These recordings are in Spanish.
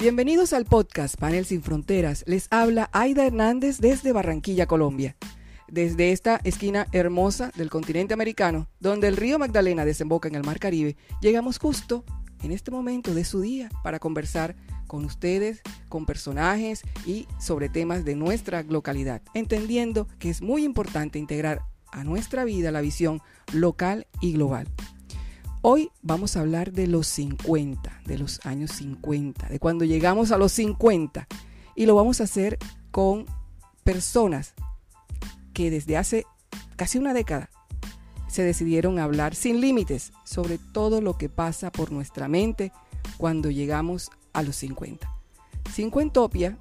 Bienvenidos al podcast Panel Sin Fronteras. Les habla Aida Hernández desde Barranquilla, Colombia. Desde esta esquina hermosa del continente americano, donde el río Magdalena desemboca en el Mar Caribe, llegamos justo en este momento de su día para conversar con ustedes, con personajes y sobre temas de nuestra localidad, entendiendo que es muy importante integrar a nuestra vida la visión local y global. Hoy vamos a hablar de los 50, de los años 50, de cuando llegamos a los 50. Y lo vamos a hacer con personas que desde hace casi una década se decidieron a hablar sin límites sobre todo lo que pasa por nuestra mente cuando llegamos a los 50. Cincuentopia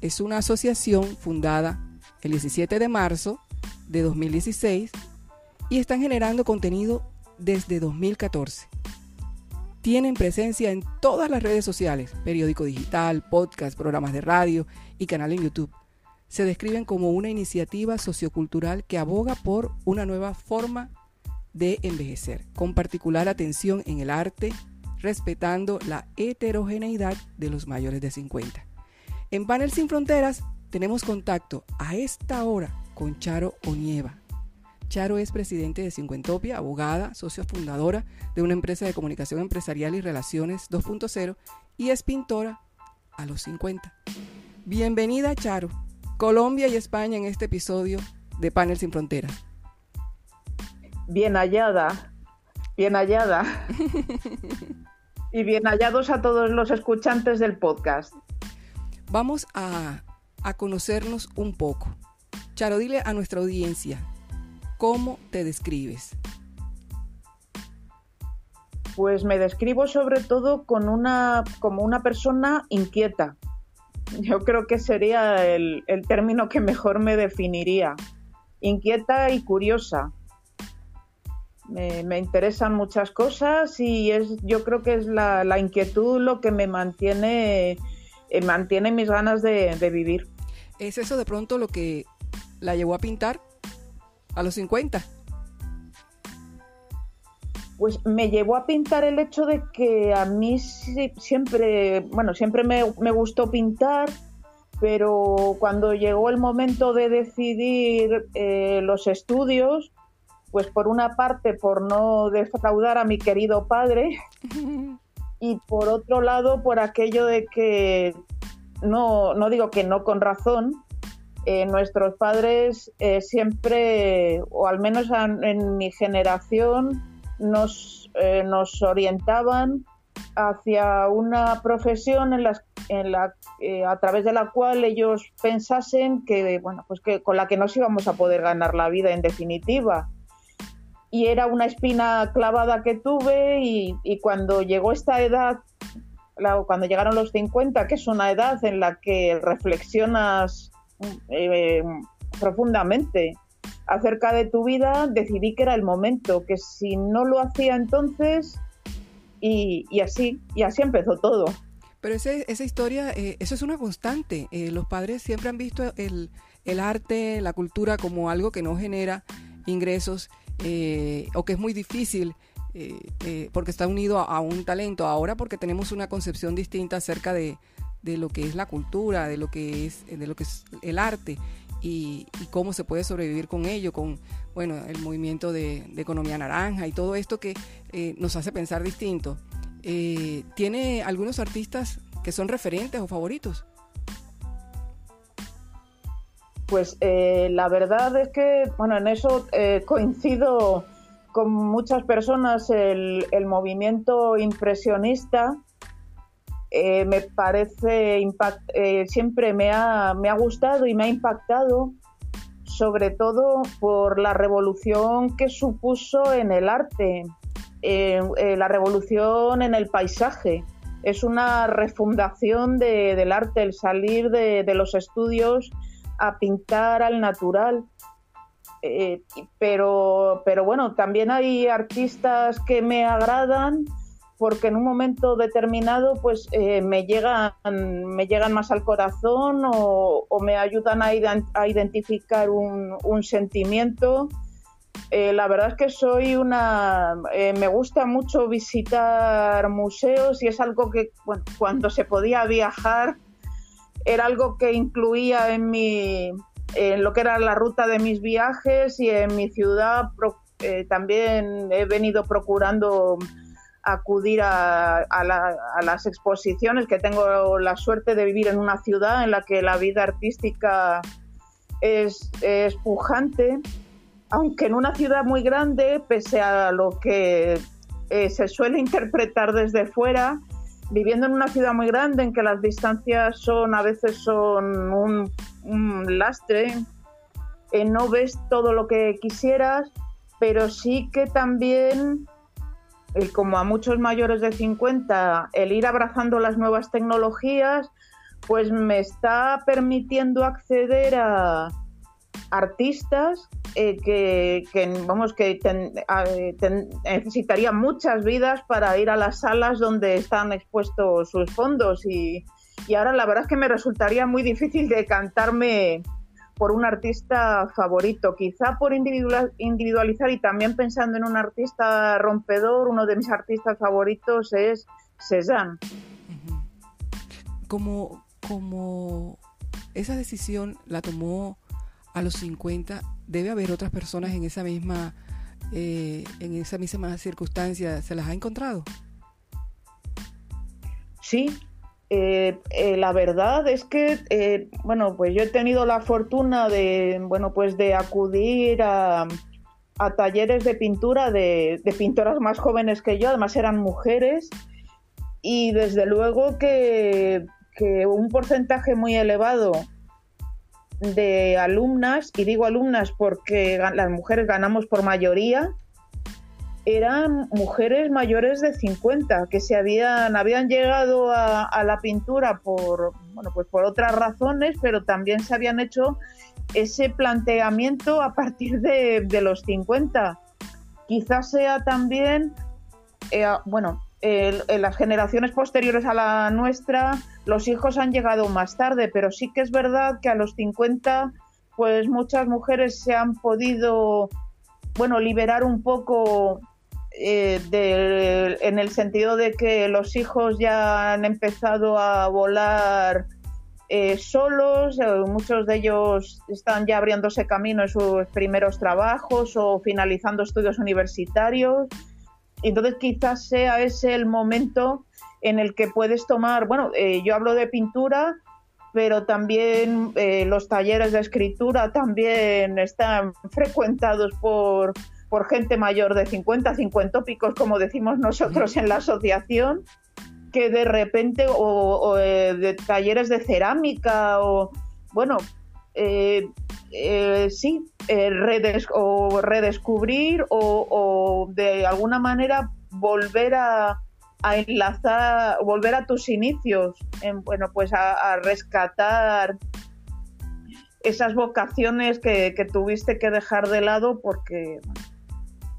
es una asociación fundada el 17 de marzo de 2016 y están generando contenido desde 2014. Tienen presencia en todas las redes sociales, periódico digital, podcast, programas de radio y canal en YouTube. Se describen como una iniciativa sociocultural que aboga por una nueva forma de envejecer, con particular atención en el arte, respetando la heterogeneidad de los mayores de 50. En Panel Sin Fronteras tenemos contacto a esta hora con Charo Onieva, Charo es presidente de Cincuentopia, abogada, socio fundadora de una empresa de comunicación empresarial y relaciones 2.0 y es pintora a los 50. Bienvenida Charo, Colombia y España en este episodio de Panel Sin Fronteras. Bien hallada, bien hallada. y bien hallados a todos los escuchantes del podcast. Vamos a, a conocernos un poco. Charo, dile a nuestra audiencia ¿Cómo te describes? Pues me describo sobre todo con una, como una persona inquieta. Yo creo que sería el, término que mejor me definiría. Inquieta y curiosa. Me, interesan muchas cosas y es, yo creo que es la, inquietud lo que me mantiene, eh, mantiene mis ganas de, de vivir. ¿Es eso de pronto lo que la llevó a pintar? A los 50? Pues me llevó a pintar el hecho de que a mí siempre, bueno, siempre me, gustó pintar, pero cuando llegó el momento de decidir eh, los estudios, pues por una parte por no defraudar a mi querido padre y por otro lado por aquello de que no, no digo que no con razón, eh, nuestros padres eh, siempre, o al menos en, mi generación, nos, eh, nos orientaban hacia una profesión en, la, a través de la cual ellos pensasen que, bueno, pues que con la que nos íbamos a poder ganar la vida en definitiva. Y era una espina clavada que tuve y, y cuando llegó esta edad, cuando llegaron los 50, que es una edad en la que reflexionas eh, profundamente acerca de tu vida, decidí que era el momento, que si no lo hacía entonces, y, así, y así empezó todo. Pero esa historia, eh, eso es una constante. Eh, los padres siempre han visto el, el, arte, la cultura como algo que no genera ingresos o que es muy difícil porque está unido a, un talento. Ahora porque tenemos una concepción distinta acerca de, de lo que es la cultura, de lo que es, de lo que es el arte y, cómo se puede sobrevivir con ello, con bueno, el movimiento de, economía naranja y todo esto que eh, nos hace pensar distinto. Eh, ¿Tiene algunos artistas que son referentes o favoritos? Pues eh, la verdad es que, bueno, en eso coincido con muchas personas, el movimiento impresionista eh, me parece, eh, siempre me ha, me ha gustado y me ha impactado, sobre todo por la revolución que supuso en el arte, eh, la revolución en el paisaje. Es una refundación del arte, el salir de, de, los estudios a pintar al natural. pero, pero bueno, también hay artistas que me agradan porque en un momento determinado pues eh, me, llegan, me llegan más al corazón o, me ayudan a, identificar un, sentimiento. Eh, la verdad es que soy una... Eh, me gusta mucho visitar museos y es algo que cuando se podía viajar era algo que incluía en mi... en lo que era la ruta de mis viajes y en mi ciudad eh, también he venido procurando acudir a, las exposiciones, que tengo la suerte de vivir en una ciudad en la que la vida artística es, es pujante aunque en una ciudad muy grande, pese a lo que eh, se suele interpretar desde fuera, viviendo en una ciudad muy grande en que las distancias son a veces son un, lastre, eh, no ves todo lo que quisieras, pero sí que también, eh, como a muchos mayores de 50, el ir abrazando las nuevas tecnologías, pues me está permitiendo acceder a artistas eh, que, vamos que necesitaría muchas vidas para ir a las salas donde están expuestos sus fondos. Y, ahora la verdad es que me resultaría muy difícil decantarme por un artista favorito, quizá por individualizar y también pensando en un artista rompedor, uno de mis artistas favoritos es Cézanne. Como, como esa decisión la tomó a los 50 debe haber otras personas en esa misma eh, en esa misma circunstancia se las ha encontrado sí eh, eh, la verdad es que bueno pues yo he tenido la fortuna de bueno pues de acudir a, talleres de pintura de, de, pintoras más jóvenes que yo además eran mujeres y desde luego que, que un porcentaje muy elevado de alumnas, y digo alumnas porque las mujeres ganamos por mayoría, eran mujeres mayores de 50 que se habían, habían llegado a, la pintura por, bueno, pues por otras razones, pero también se habían hecho ese planteamiento a partir de, los 50. Quizás sea también, eh, bueno, en las generaciones posteriores a la nuestra, los hijos han llegado más tarde, pero sí que es verdad que a los 50, pues muchas mujeres se han podido, bueno, liberar un poco eh, en el sentido de que los hijos ya han empezado a volar eh, solos, eh, muchos de ellos están ya abriéndose camino en sus primeros trabajos o finalizando estudios universitarios. Entonces quizás sea ese el momento en el que puedes tomar, bueno, eh, yo hablo de pintura, pero también eh, los talleres de escritura también están frecuentados por, por gente mayor de 50, 50 tópicos, como decimos nosotros en la asociación, que de repente, o, eh, de talleres de cerámica, o bueno, eh, sí, eh, o redescubrir o, de alguna manera volver a, enlazar, volver a tus inicios, en, bueno, pues a, rescatar esas vocaciones que, tuviste que dejar de lado porque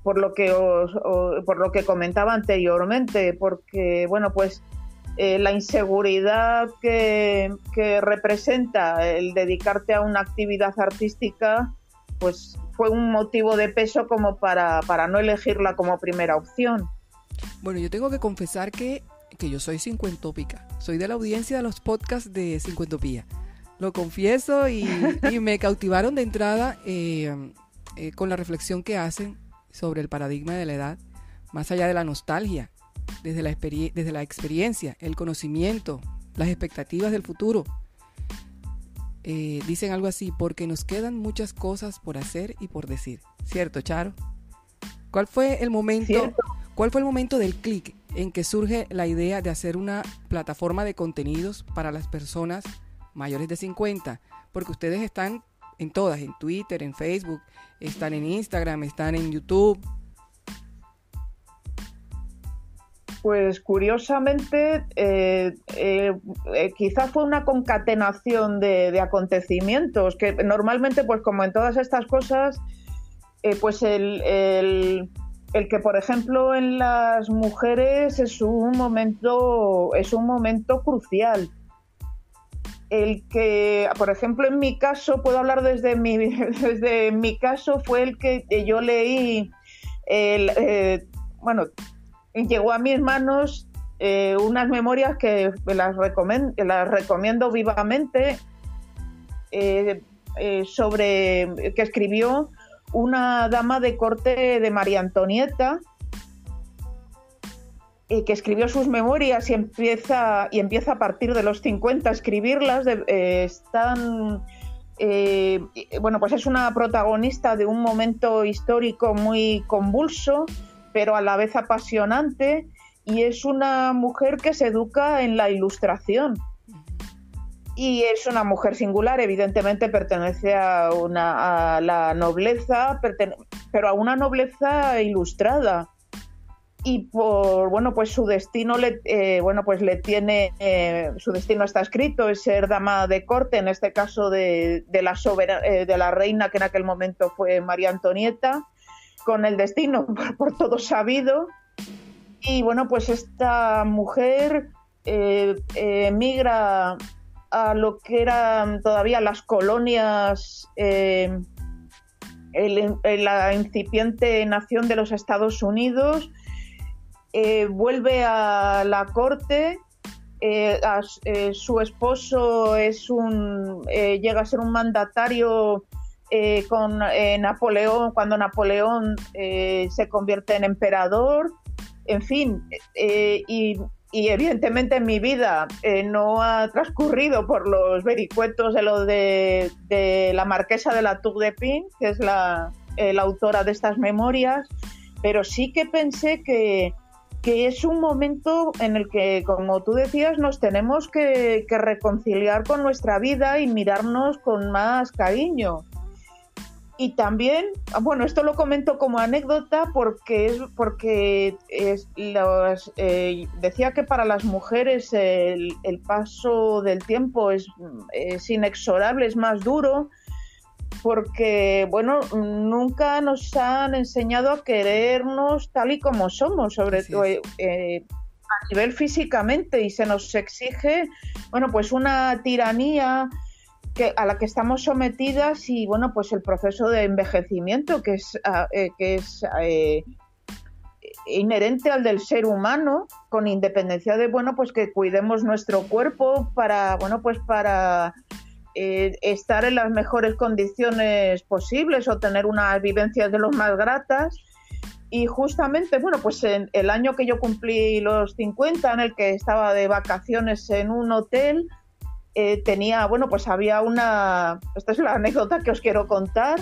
por lo que por lo que comentaba anteriormente, porque bueno, pues eh, la inseguridad que, representa el dedicarte a una actividad artística, pues fue un motivo de peso como para, no elegirla como primera opción. Bueno, yo tengo que confesar que, yo soy cincuentópica, soy de la audiencia de los podcasts de Cincuentopía. Lo confieso y, me cautivaron de entrada eh, eh, con la reflexión que hacen sobre el paradigma de la edad, más allá de la nostalgia desde la, desde la experiencia, el conocimiento, las expectativas del futuro. Eh, dicen algo así, porque nos quedan muchas cosas por hacer y por decir. ¿Cierto, Charo? ¿Cuál fue el momento, ¿cuál fue el momento del clic en que surge la idea de hacer una plataforma de contenidos para las personas mayores de 50? Porque ustedes están en todas, en Twitter, en Facebook, están en Instagram, están en YouTube, Pues curiosamente, eh, eh, eh, quizá fue una concatenación de, acontecimientos, que normalmente, pues como en todas estas cosas, pues el, que, por ejemplo, en las mujeres es un momento, es un momento crucial. El que, por ejemplo, en mi caso, puedo hablar desde mi, desde mi caso, fue el que yo leí, eh, bueno, llegó a mis manos eh, unas memorias que las, las recomiendo vivamente eh, sobre que escribió una dama de corte de María Antonieta que escribió sus memorias y empieza, y empieza a partir de los 50 a escribirlas, eh, están... Eh, bueno, pues es una protagonista de un momento histórico muy convulso, pero a la vez apasionante, y es una mujer que se educa en la ilustración. Y es una mujer singular, evidentemente pertenece a, una, a la nobleza, pero a una nobleza ilustrada y por bueno pues su destino le eh, bueno pues le tiene eh, su destino está escrito es ser dama de corte en este caso de, la eh, de la reina que en aquel momento fue María Antonieta con el destino por, todo sabido. Y bueno pues esta mujer emigra a lo que eran todavía las colonias la incipiente nación de los Estados Unidos eh, vuelve a la corte. Eh, eh, su esposo es un llega a ser un mandatario con Napoleón cuando Napoleón se convierte en emperador. En fin, y, evidentemente en mi vida no ha transcurrido por los vericuetos de lo de, la marquesa de la Tour de Pin, que es la autora de estas memorias, pero sí que pensé que, que es un momento en el que, como tú decías, nos tenemos que, reconciliar con nuestra vida y mirarnos con más cariño. Y también, bueno, esto lo comento como anécdota porque es porque es eh, decía que para las mujeres el, paso del tiempo es, es, inexorable, es más duro, porque, bueno, nunca nos han enseñado a querernos tal y como somos, sobre todo eh, a nivel físicamente, y se nos exige, bueno, pues una tiranía que, a la que estamos sometidas y, bueno, pues el proceso de envejecimiento que es, ah, eh, que es eh, inherente al del ser humano, con independencia de, bueno, pues que cuidemos nuestro cuerpo para, bueno, pues para eh, estar en las mejores condiciones posibles o tener unas vivencias de los más gratas. Y justamente, bueno, pues en el año que yo cumplí los 50, en el que estaba de vacaciones en un hotel, eh, tenía, bueno, pues había una, esta es la anécdota que os quiero contar,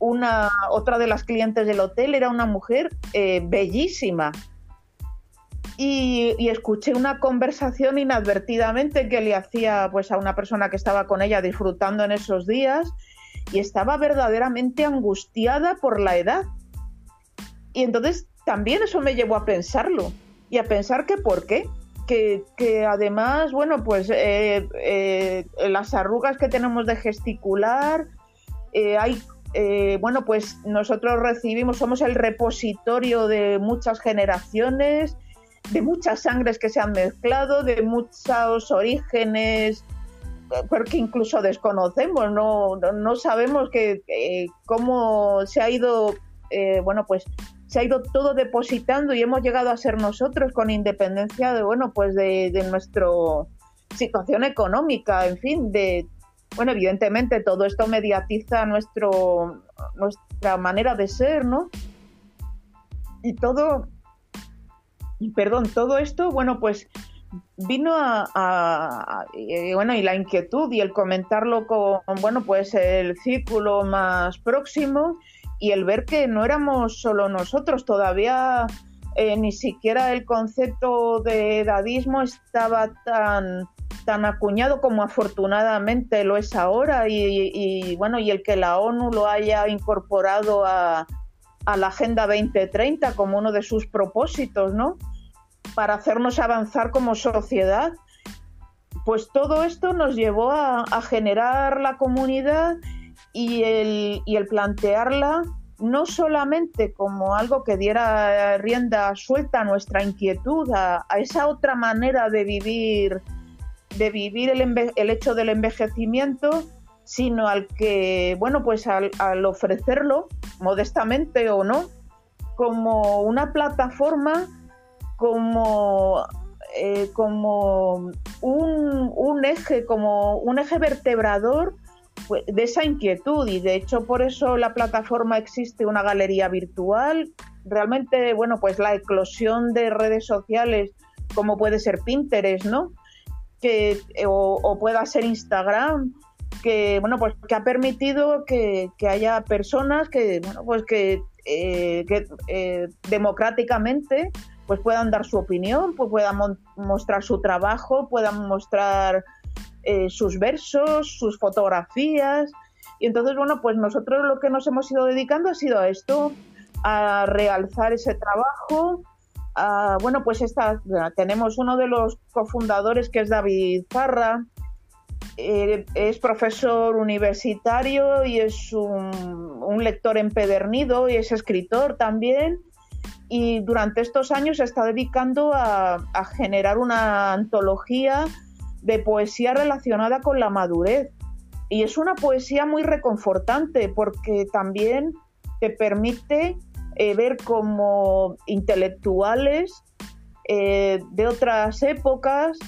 una, otra de las clientes del hotel era una mujer eh, bellísima, y, escuché una conversación inadvertidamente que le hacía pues a una persona que estaba con ella disfrutando en esos días y estaba verdaderamente angustiada por la edad. Y entonces también eso me llevó a pensarlo y a pensar que por qué. Que, además, bueno, pues eh, eh, las arrugas que tenemos de gesticular, eh, hay bueno, pues nosotros recibimos, somos el repositorio de muchas generaciones de muchas sangres que se han mezclado, de muchos orígenes, porque incluso desconocemos, no, no sabemos que, cómo se ha ido, eh, bueno, pues se ha ido todo depositando y hemos llegado a ser nosotros con independencia de, bueno, pues de, de nuestra situación económica, en fin, de, bueno, evidentemente todo esto mediatiza nuestro, nuestra manera de ser, ¿no? Y todo, perdón, todo esto, bueno, pues vino a, bueno y la inquietud y el comentarlo con bueno pues el círculo más próximo y el ver que no éramos solo nosotros todavía eh, ni siquiera el concepto de edadismo estaba tan tan acuñado como afortunadamente lo es ahora y, y bueno y el que la ONU lo haya incorporado a, a la Agenda 2030 como uno de sus propósitos, ¿no? Para hacernos avanzar como sociedad. Pues todo esto nos llevó a, generar la comunidad y el, y el plantearla no solamente como algo que diera rienda suelta a nuestra inquietud, a, esa otra manera de vivir de vivir el, el hecho del envejecimiento, sino al que, bueno, pues al, ofrecerlo, modestamente o no, como una plataforma, como, eh, como un, un, eje, como un eje vertebrador pues, de esa inquietud. Y de hecho, por eso la plataforma existe una galería virtual. Realmente, bueno, pues la eclosión de redes sociales, como puede ser Pinterest, ¿no? Que, o, o pueda ser Instagram, que bueno pues que ha permitido que, haya personas que bueno pues que, eh, eh, democráticamente pues puedan dar su opinión pues puedan mostrar su trabajo puedan mostrar eh, sus versos sus fotografías y entonces bueno pues nosotros lo que nos hemos ido dedicando ha sido a esto a realzar ese trabajo bueno pues esta, tenemos uno de los cofundadores que es David Zarra eh, es profesor universitario y es un, lector empedernido y es escritor también. Y durante estos años se está dedicando a, generar una antología de poesía relacionada con la madurez. Y es una poesía muy reconfortante porque también te permite eh, ver como intelectuales eh, de otras épocas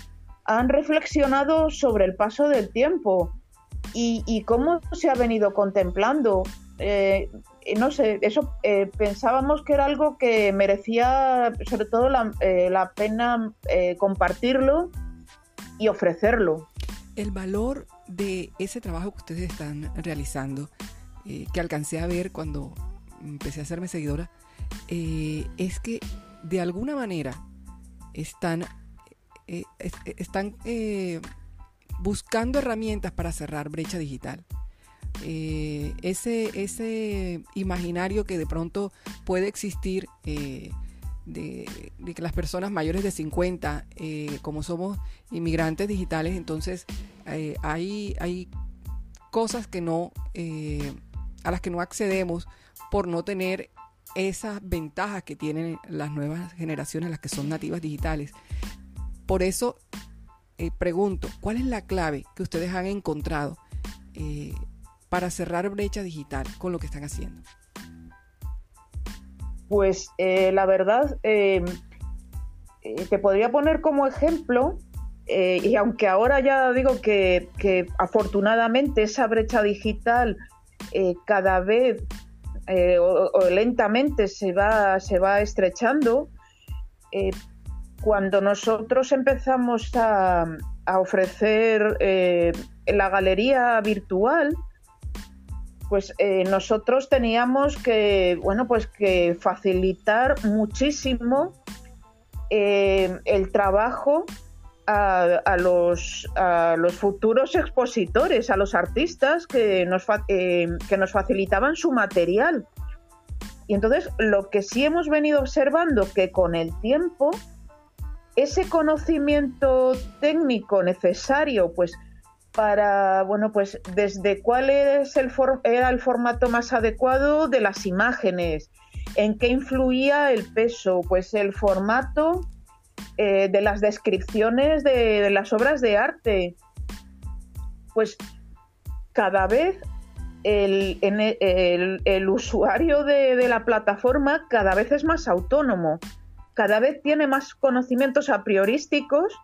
han reflexionado sobre el paso del tiempo y, cómo se ha venido contemplando. Eh, no sé, eso eh, pensábamos que era algo que merecía sobre todo la, eh, pena compartirlo y ofrecerlo. El valor de ese trabajo que ustedes están realizando, que alcancé a ver cuando empecé a hacerme seguidora, es que de alguna manera están eh, eh, están eh, buscando herramientas para cerrar brecha digital. Ese, ese imaginario que de pronto puede existir de, que las personas mayores de 50, como somos inmigrantes digitales, entonces hay, hay cosas que no, a las que no accedemos por no tener esas ventajas que tienen las nuevas generaciones, las que son nativas digitales. Por eso eh, pregunto, ¿cuál es la clave que ustedes han encontrado eh, para cerrar brecha digital con lo que están haciendo? Pues eh, la verdad, te podría poner como ejemplo, y aunque ahora ya digo que, afortunadamente esa brecha digital cada vez o, lentamente se va, se va estrechando, cuando nosotros empezamos a, ofrecer eh, la galería virtual, pues eh, nosotros teníamos que, bueno, pues que facilitar muchísimo eh, el trabajo a, los, futuros expositores, a los artistas que nos, que nos facilitaban su material. Y entonces lo que sí hemos venido observando que con el tiempo ese conocimiento técnico necesario, pues para, bueno, pues desde cuál es el era el formato más adecuado de las imágenes, en qué influía el peso, pues el formato eh, de las descripciones de, las obras de arte. Pues cada vez el, el, usuario de la plataforma cada vez es más autónomo cada vez tiene más conocimientos a priorísticos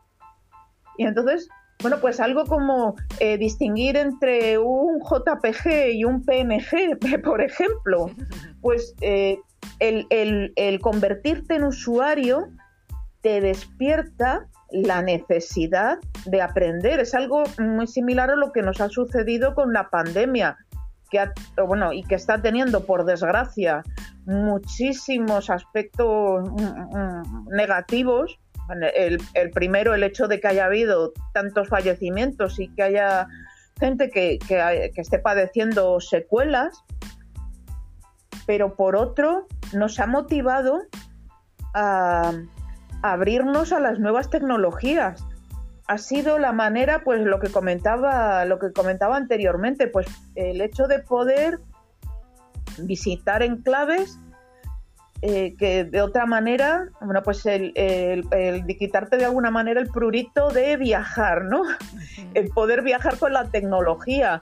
y entonces, bueno, pues algo como eh, distinguir entre un JPG y un PNG, por ejemplo, pues eh, el, convertirte en usuario te despierta la necesidad de aprender. Es algo muy similar a lo que nos ha sucedido con la pandemia, que bueno, y que está teniendo, por desgracia, muchísimos aspectos mm, mm, negativos. El, primero, el hecho de que haya habido tantos fallecimientos y que haya gente que, esté padeciendo secuelas, pero por otro, nos ha motivado a, abrirnos a las nuevas tecnologías. Ha sido la manera, pues lo que comentaba, lo que comentaba anteriormente, pues el hecho de poder visitar enclaves eh, que de otra manera, bueno, pues el, de quitarte de alguna manera el prurito de viajar, ¿no? El poder viajar con la tecnología,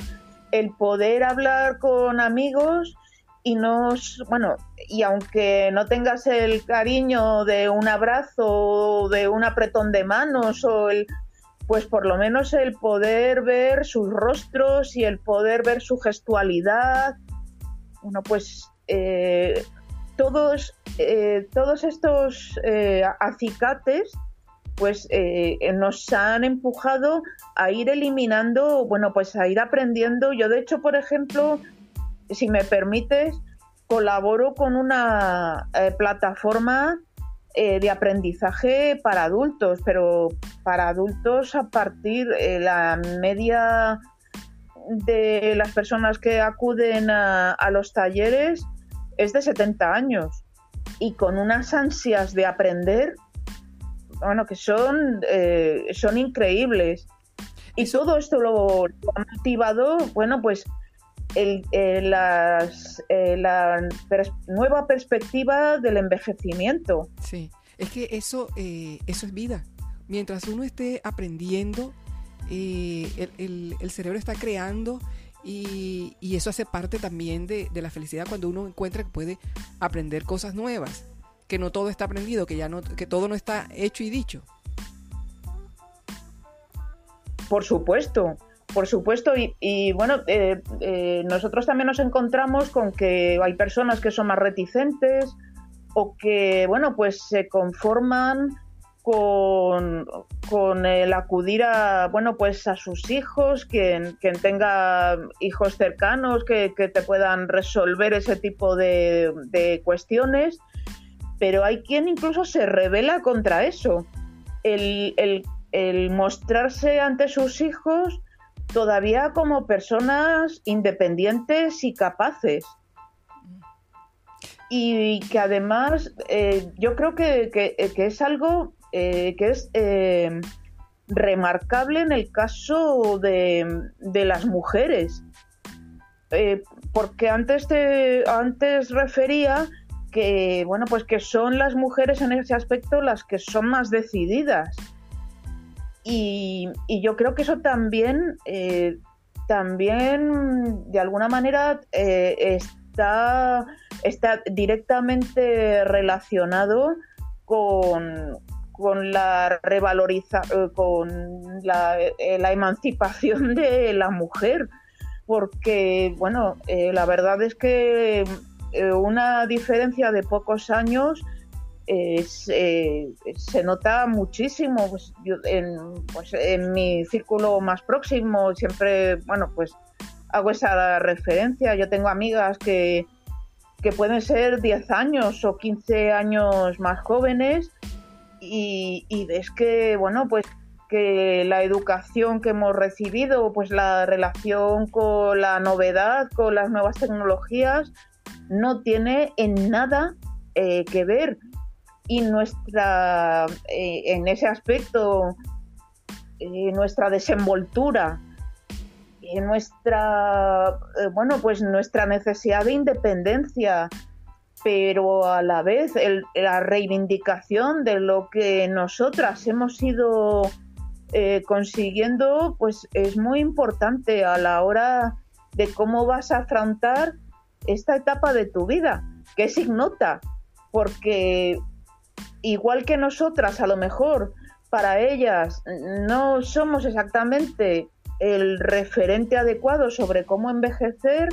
el poder hablar con amigos y nos, bueno, y aunque no tengas el cariño de un abrazo, de un apretón de manos o el pues por lo menos el poder ver sus rostros y el poder ver su gestualidad, bueno, pues eh, todos, eh, todos estos eh, acicates pues eh, nos han empujado a ir eliminando, bueno, pues a ir aprendiendo. Yo, de hecho, por ejemplo, si me permites, colaboro con una plataforma de aprendizaje para adultos, pero para adultos a partir de la media de las personas que acuden a los talleres es de 70 años y con unas ansias de aprender, bueno, que son, eh, son increíbles. Y todo esto lo, ha motivado, bueno, pues el, eh, las, eh, la nueva perspectiva del envejecimiento. Sí, es que eso, eso es vida. Mientras uno esté aprendiendo, el, el cerebro está creando y, eso hace parte también de, la felicidad cuando uno encuentra que puede aprender cosas nuevas, que no todo está aprendido, que ya no, que todo no está hecho y dicho. Por supuesto, por supuesto, y, bueno, eh, eh, nosotros también nos encontramos con que hay personas que son más reticentes o que, bueno, pues se conforman con, el acudir a, bueno, pues a sus hijos, quien, tenga hijos cercanos que, te puedan resolver ese tipo de, cuestiones, pero hay quien incluso se revela contra eso. El, el mostrarse ante sus hijos todavía como personas independientes y capaces y que además eh, yo creo que, que, es algo eh, que es eh, remarcable en el caso de, las mujeres. Eh, porque antes, te, antes refería que, bueno, pues que son las mujeres en ese aspecto las que son más decididas. Y, yo creo que eso también, también de alguna manera está, está directamente relacionado con, con la revaloriza eh, con eh, la, emancipación de la mujer. Porque bueno eh, la verdad es que una diferencia de pocos años se nota muchísimo pues, pues, en, mi círculo más próximo siempre bueno pues hago esa referencia. Yo tengo amigas que que pueden ser 10 años o 15 años más jóvenes y, ves que, bueno, pues que la educación que hemos recibido, pues la relación con la novedad, con las nuevas tecnologías, no tiene en nada eh, que ver. Y nuestra, eh, en ese aspecto, eh, nuestra desenvoltura, nuestra, bueno, pues nuestra necesidad de independencia, pero a la vez la reivindicación de lo que nosotras hemos ido eh, consiguiendo, pues es muy importante a la hora de cómo vas a afrontar esta etapa de tu vida, que es ignota, porque igual que nosotras, a lo mejor para ellas no somos exactamente el referente adecuado sobre cómo envejecer,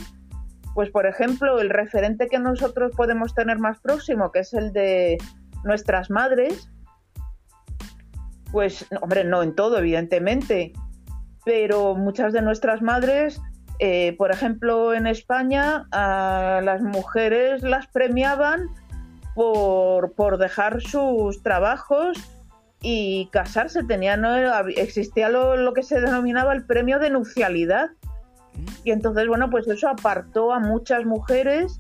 pues, por ejemplo, el referente que nosotros podemos tener más próximo, que es el de nuestras madres, pues, hombre, no en todo, evidentemente, pero muchas de nuestras madres, eh, por ejemplo, en España, a las mujeres las premiaban por, por dejar sus trabajos y casarse. Tenía, no, existía lo, lo que se denominaba el premio de nupcialidad y entonces, bueno, pues eso apartó a muchas mujeres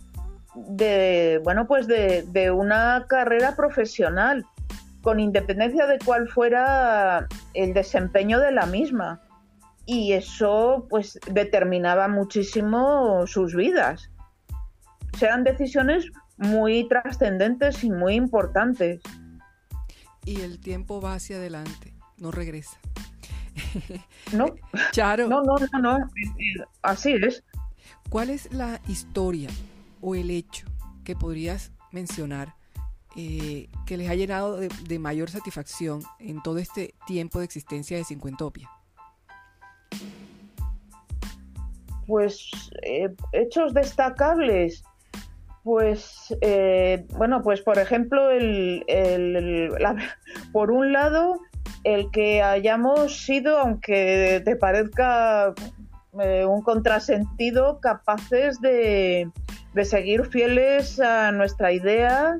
de, bueno, pues de, una carrera profesional, con independencia de cuál fuera el desempeño de la misma. Y eso, pues, determinaba muchísimo sus vidas. Eran decisiones muy trascendentes y muy importantes. Y el tiempo va hacia adelante, no regresa. No, Charo. No, no, no, no, así es. ¿Cuál es la historia o el hecho que podrías mencionar eh, que les ha llenado de, mayor satisfacción en todo este tiempo de existencia de Cincuentopia? Pues eh, hechos destacables. Pues eh, bueno, pues por ejemplo, el, por un lado, el que hayamos sido, aunque te parezca un contrasentido, capaces de, de seguir fieles a nuestra idea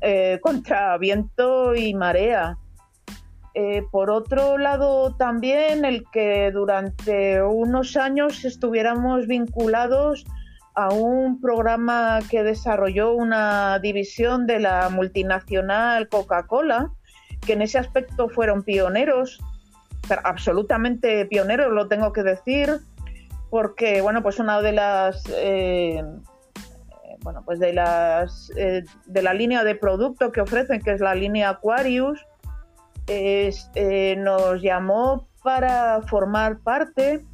eh, contra viento y marea. Eh, por otro lado, también el que durante unos años estuviéramos vinculados a un programa que desarrolló una división de la multinacional Coca-Cola, que en ese aspecto fueron pioneros, absolutamente pioneros, lo tengo que decir, porque bueno, pues una de las eh, bueno, pues de, las, eh, de la línea de producto que ofrecen, que es la línea Aquarius, eh, nos llamó para formar parte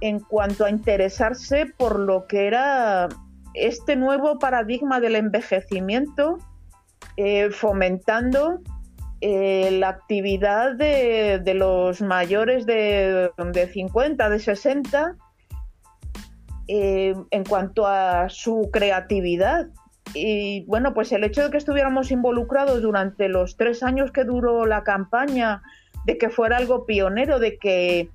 en cuanto a interesarse por lo que era este nuevo paradigma del envejecimiento, eh, fomentando la actividad de, de, los mayores de, de 50, de 60, eh, en cuanto a su creatividad. Y bueno, pues el hecho de que estuviéramos involucrados durante los tres años que duró la campaña, de que fuera algo pionero, de que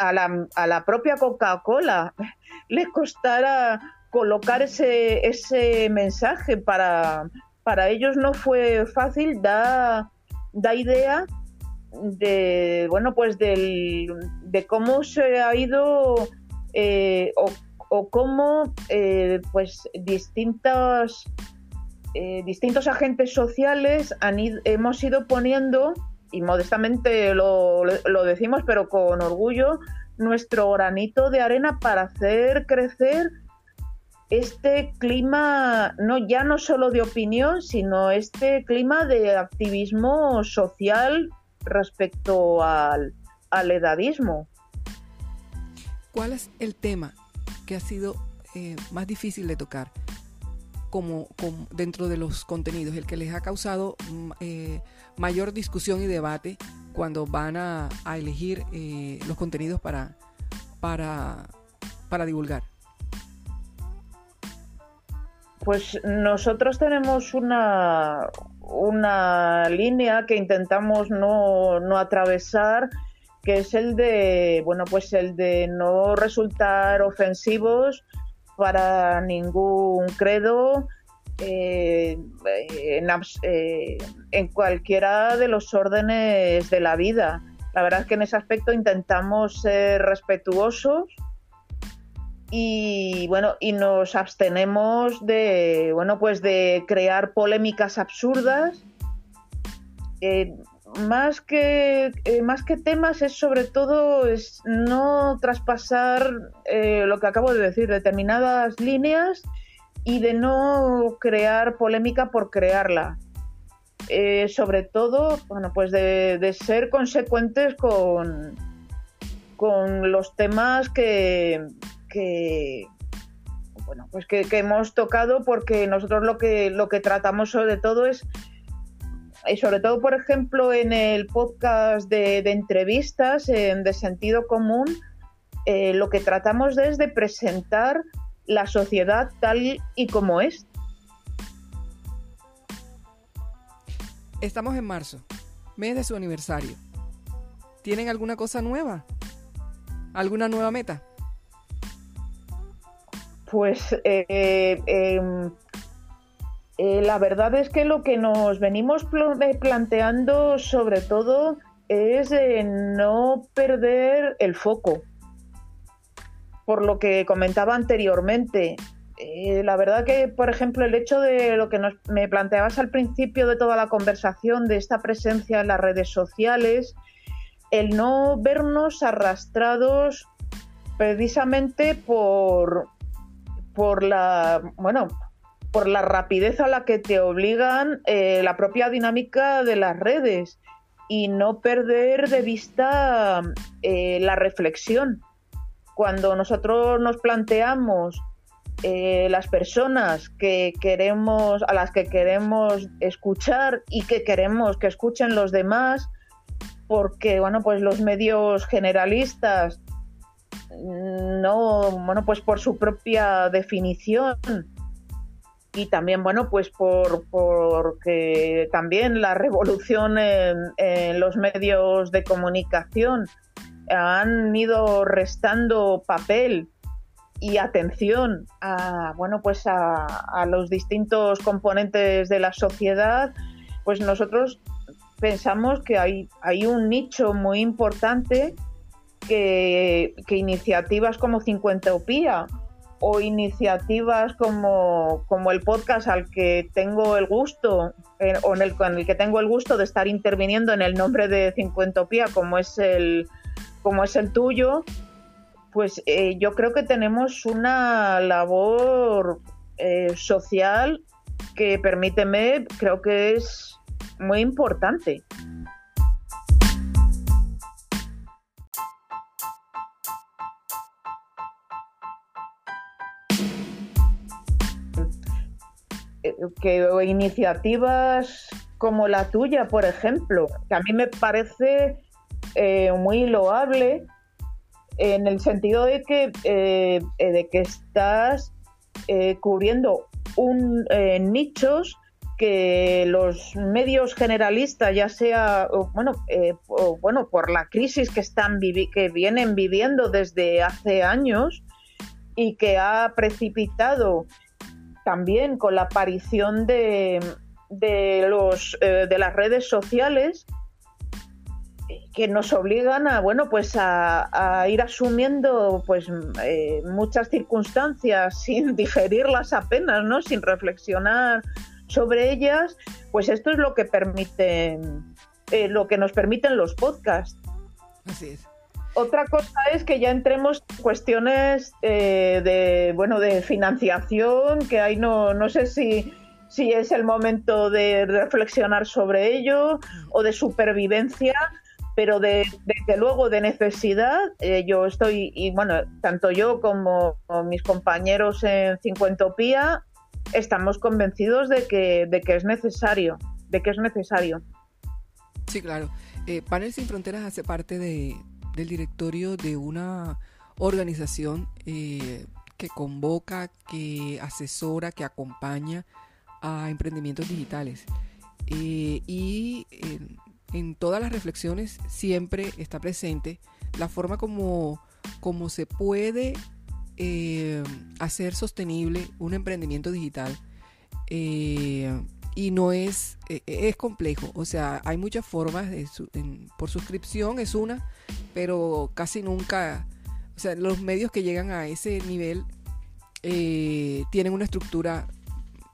a la, propia Coca-Cola le costara colocar ese, ese mensaje para, para ellos no fue fácil, da, da idea de bueno pues del, de cómo se ha ido eh, o cómo eh, pues distintos, eh, distintos agentes sociales han hemos ido poniendo, y modestamente lo, lo, decimos, pero con orgullo, nuestro granito de arena para hacer crecer este clima, no ya no solo de opinión, sino este clima de activismo social respecto al, al edadismo. ¿Cuál es el tema ha sido eh, más difícil de tocar como, dentro de los contenidos, el que les ha causado mm, eh, mayor discusión y debate cuando van a, elegir eh, los contenidos para, para, para divulgar? Pues nosotros tenemos una, una línea que intentamos no, no atravesar que es el de, bueno, pues el de no resultar ofensivos para ningún credo eh, en, eh, en, cualquiera de los órdenes de la vida. La verdad es que en ese aspecto intentamos ser respetuosos y bueno y nos abstenemos de bueno pues de crear polémicas absurdas. Eh, más que, eh, más que temas es sobre todo es no traspasar eh, lo que acabo de decir, determinadas líneas y de no crear polémica por crearla. Sobre todo, bueno, pues de, ser consecuentes con, con los temas que, que bueno, pues que, hemos tocado porque nosotros lo que, lo que tratamos sobre todo es y sobre todo, por ejemplo, en el podcast de, entrevistas de sentido común, eh, lo que tratamos es de presentar la sociedad tal y como es. Estamos en marzo, mes de su aniversario. ¿Tienen alguna cosa nueva? ¿Alguna nueva meta? Pues eh, em, eh, la verdad es que lo que nos venimos eh, planteando sobre todo es no perder el foco. Por lo que comentaba anteriormente, eh, la verdad que, por ejemplo, el hecho de lo que me planteabas al principio de toda la conversación, de esta presencia en las redes sociales, el no vernos arrastrados precisamente por, por la, bueno, por la rapidez a la que te obligan eh, la propia dinámica de las redes y no perder de vista eh, la reflexión. Cuando nosotros nos planteamos eh, las personas que queremos, a las que queremos escuchar y que queremos que escuchen los demás, porque bueno, pues los medios generalistas no, bueno, pues por su propia definición. Y también, bueno, pues por porque también la revolución en, los medios de comunicación han ido restando papel y atención a bueno pues a, a, los distintos componentes de la sociedad pues nosotros pensamos que hay, hay un nicho muy importante que, iniciativas como Cincuentopía o iniciativas como, el podcast al que tengo el gusto o en el, el que tengo el gusto de estar interviniendo en el nombre de Cincuentopía como es el como es el tuyo pues eh, yo creo que tenemos una labor eh, social que permíteme creo que es muy importante que iniciativas como la tuya, por ejemplo, que a mí me parece eh, muy loable en el sentido de que, eh, de que estás eh, cubriendo un, nichos que los medios generalistas, ya sea bueno, bueno por la crisis que están que vienen viviendo desde hace años y que ha precipitado también con la aparición de, los, eh, de las redes sociales que nos obligan a bueno pues a, ir asumiendo pues eh, muchas circunstancias sin digerirlas apenas no sin reflexionar sobre ellas pues esto es lo que permite eh, lo que nos permiten los podcasts. Así es otra cosa es que ya entremos en cuestiones eh, de, bueno, de financiación, que ahí no, no sé si, si es el momento de reflexionar sobre ello o de supervivencia, pero de, desde luego de necesidad, eh, yo estoy, y bueno, tanto yo como, mis compañeros en Cincuentopía, estamos convencidos de que, de que es necesario, de que es necesario. Sí, claro. Eh, Panel Sin Fronteras hace parte de, del directorio de una organización eh, que convoca, que asesora, que acompaña a emprendimientos digitales. Eh, y en todas las reflexiones siempre está presente la forma como, como se puede eh, hacer sostenible un emprendimiento digital y no es, e, e, es complejo. O sea, hay muchas formas, de por suscripción es una, pero casi nunca, o sea, los medios que llegan a ese nivel eh, tienen una estructura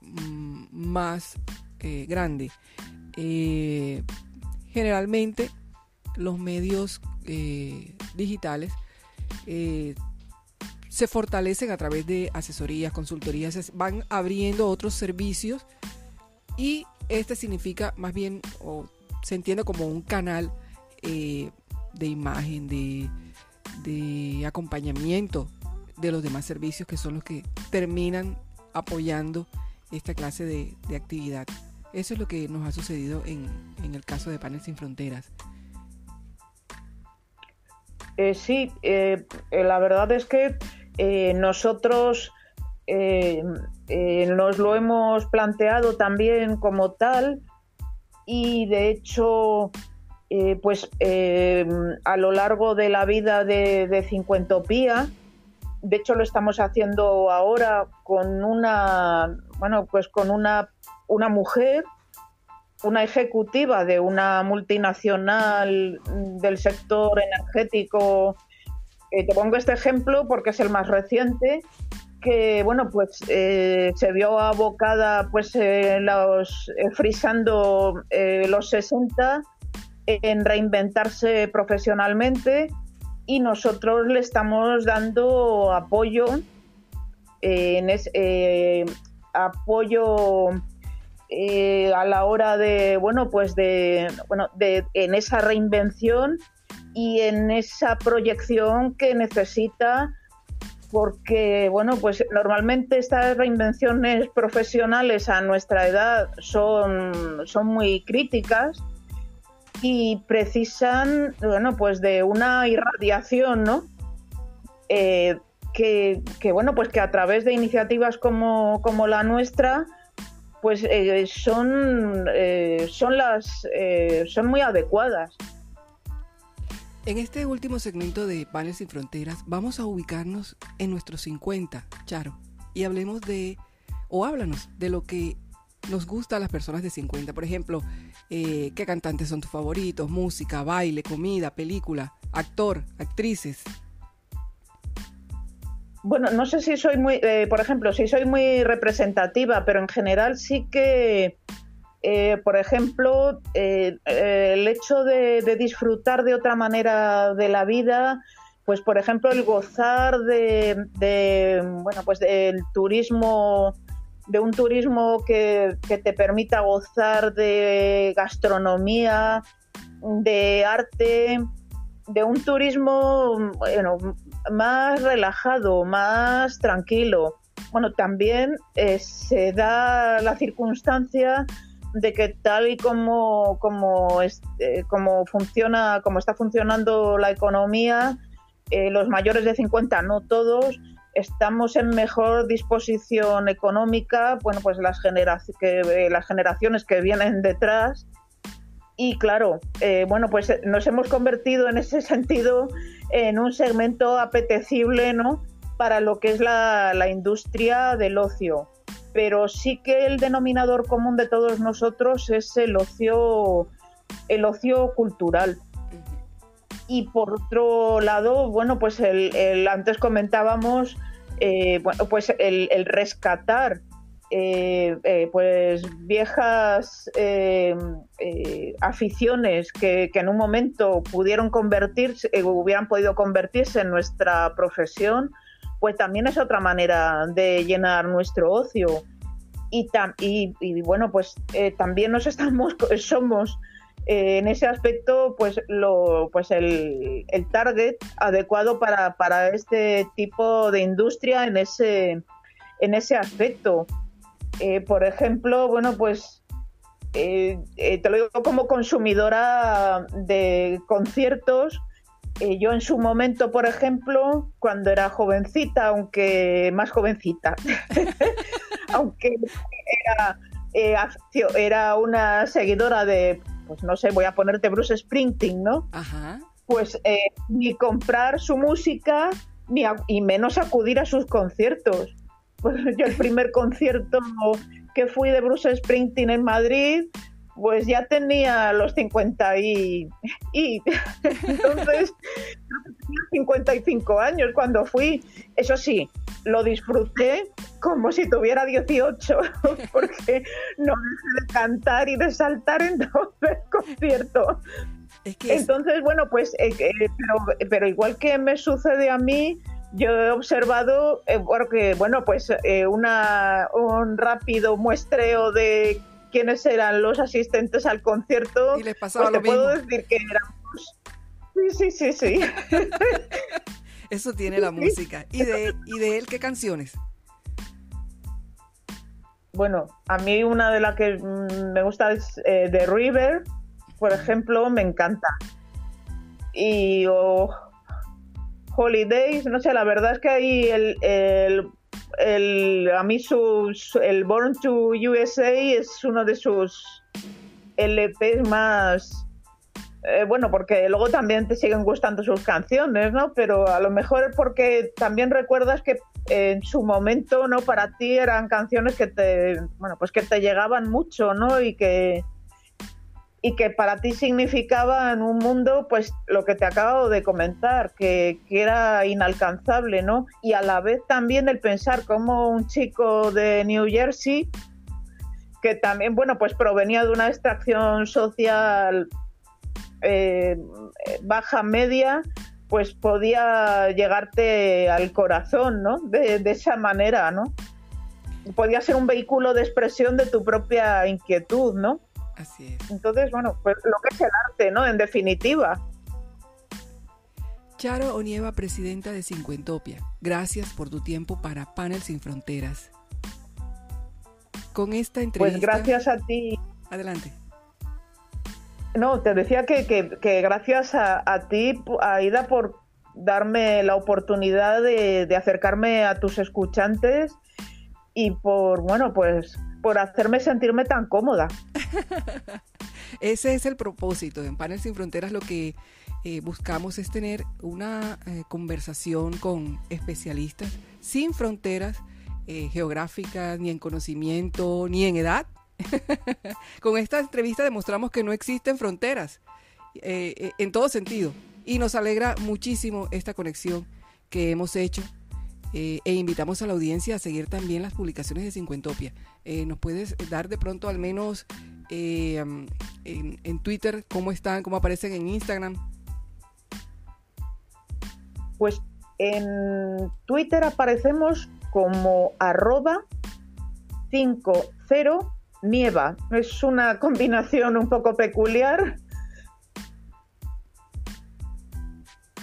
mm, más eh, grande. Eh, generalmente los medios digitales se fortalecen a través de asesorías, consultorías, van abriendo otros servicios y este significa más bien, o se entiende como un canal de imagen, de, acompañamiento de los demás servicios que son los que terminan apoyando esta clase de, actividad. Eso es lo que nos ha sucedido en, el caso de Panel Sin Fronteras. Eh, sí, eh, la verdad es que nosotros eh, eh, nos lo hemos planteado también como tal y de hecho eh, pues a lo largo de la vida de, de Cincuentopía de hecho lo estamos haciendo ahora con una bueno pues con una, una mujer una ejecutiva de una multinacional del sector energético. Te pongo este ejemplo porque es el más reciente que bueno pues eh, se vio abocada pues eh, los, eh, frisando los 60 en reinventarse profesionalmente y nosotros le estamos dando apoyo en apoyo eh, a la hora de, bueno, pues de, bueno, de, en esa reinvención y en esa proyección que necesita porque, bueno, pues normalmente estas reinvenciones profesionales a nuestra edad son, son muy críticas y precisan, bueno, pues de una irradiación, ¿no? Eh, que, bueno, pues que a través de iniciativas como, como la nuestra, pues eh, son, eh, son, las, eh, son muy adecuadas. En este último segmento de Panes sin Fronteras vamos a ubicarnos en nuestros 50, Charo, y hablemos de, o háblanos de lo que nos gusta a las personas de 50. Por ejemplo, qué cantantes son tus favoritos, música, baile, comida, película, actor, actrices. Bueno, no sé si soy muy, eh, por ejemplo, si soy muy representativa, pero en general sí que, eh, por ejemplo, eh, el hecho de, disfrutar de otra manera de la vida, pues por ejemplo el gozar de, de bueno, pues del turismo, de un turismo que, que te permita gozar de gastronomía, de arte, de un turismo bueno, más relajado, más tranquilo. Bueno, también eh, se da la circunstancia de que tal y como, como, eh, como funciona, como está funcionando la economía, eh, los mayores de 50, no todos, estamos en mejor disposición económica, bueno, pues las, que, las generaciones que vienen detrás. Y claro, bueno, pues nos hemos convertido en ese sentido en un segmento apetecible, ¿no? Para lo que es la, industria del ocio. Pero sí que el denominador común de todos nosotros es el ocio, el ocio cultural. Y por otro lado, bueno, pues el, antes comentábamos, eh, bueno, pues el, rescatar eh, eh, pues viejas aficiones que, en un momento pudieron convertirse, hubieran podido convertirse en nuestra profesión, pues también es otra manera de llenar nuestro ocio. Y, y, bueno, pues también nos estamos, somos en ese aspecto, pues, lo, pues el, el target adecuado para, para este tipo de industria en ese, en ese aspecto. Eh, por ejemplo, bueno, pues eh, eh, te lo digo como consumidora de conciertos. yo en su momento, por ejemplo, cuando era jovencita, aunque más jovencita, aunque era, era una seguidora de, pues no sé, voy a ponerte Bruce Springsteen, ¿no? Ajá. Pues ni comprar su música ni y menos acudir a sus conciertos. Pues yo el primer concierto que fui de Bruce Springsteen en Madrid, pues ya tenía los 50 y, y entonces 55 años cuando fui. Eso sí, lo disfruté como si tuviera 18, porque no dejé de cantar y de saltar en todo el concierto. Entonces, bueno, pues, eh, eh, pero, pero igual que me sucede a mí, yo he observado, eh, porque, bueno, pues una, un rápido muestreo de quiénes eran los asistentes al concierto. Y les pasaba pues lo puedo decir que éramos. Sí, sí, sí, sí. Eso tiene la música. ¿Y de, ¿Y de él qué canciones? Bueno, a mí una de las que mm, me gusta es eh, The River, por ejemplo, me encanta. Y Holidays, no sé, la verdad es que ahí el, el, a mí el Born to USA es uno de sus LPs más... Eh, bueno, porque luego también te siguen gustando sus canciones, ¿no? Pero a lo mejor porque también recuerdas que en su momento, ¿no? Para ti eran canciones que te, bueno, pues que te llegaban mucho, ¿no? Y que, y que para ti significaba en un mundo, pues lo que te acabo de comentar, que, era inalcanzable, ¿no? Y a la vez también el pensar como un chico de New Jersey, que también, bueno, pues provenía de una extracción social eh, baja media, pues podía llegarte al corazón, ¿no? De, de esa manera, ¿no? podía ser un vehículo de expresión de tu propia inquietud, ¿no? Así es. Entonces, bueno, pues lo que es el arte, ¿no? En definitiva. Charo Onieva, presidenta de Cincuentopia, gracias por tu tiempo para Panel Sin Fronteras. Con esta entrevista... Pues gracias a ti. Adelante. No, te decía que, que, gracias a, a, ti, Aida, por darme la oportunidad de, acercarme a tus escuchantes y por, bueno, pues por hacerme sentirme tan cómoda. Ese es el propósito. En Panel Sin Fronteras lo que eh, buscamos es tener una eh, conversación con especialistas sin fronteras eh, geográficas, ni en conocimiento, ni en edad. con esta entrevista demostramos que no existen fronteras en todo sentido. Y nos alegra muchísimo esta conexión que hemos hecho e invitamos a la audiencia a seguir también las publicaciones de Cincuentopia. ¿Nos puedes dar de pronto al menos en, en, Twitter cómo están, cómo aparecen en Instagram? Pues en Twitter aparecemos como arroba 50 nieva. Es una combinación un poco peculiar.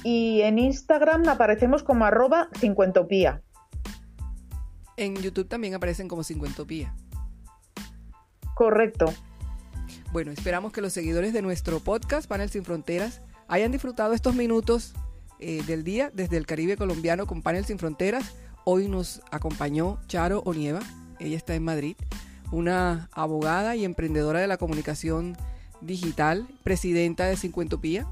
Y en Instagram aparecemos como arroba cincuentopía. En YouTube también aparecen como cincuentopía. Correcto. Bueno, esperamos que los seguidores de nuestro podcast Panel Sin Fronteras hayan disfrutado estos minutos eh, del día desde el Caribe colombiano con Panel Sin Fronteras. Hoy nos acompañó Charo Onieva, ella está en Madrid, una abogada y emprendedora de la comunicación digital, presidenta de Cincuentopía.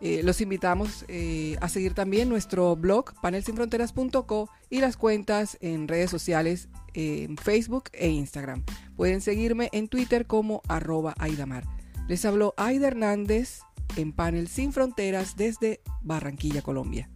Eh, los invitamos eh, a seguir también nuestro blog panelsinfronteras.co y las cuentas en redes sociales en Facebook e Instagram. Pueden seguirme en Twitter como arroba Aidamar. Les habló Aida Hernández en Panel Sin Fronteras desde Barranquilla, Colombia.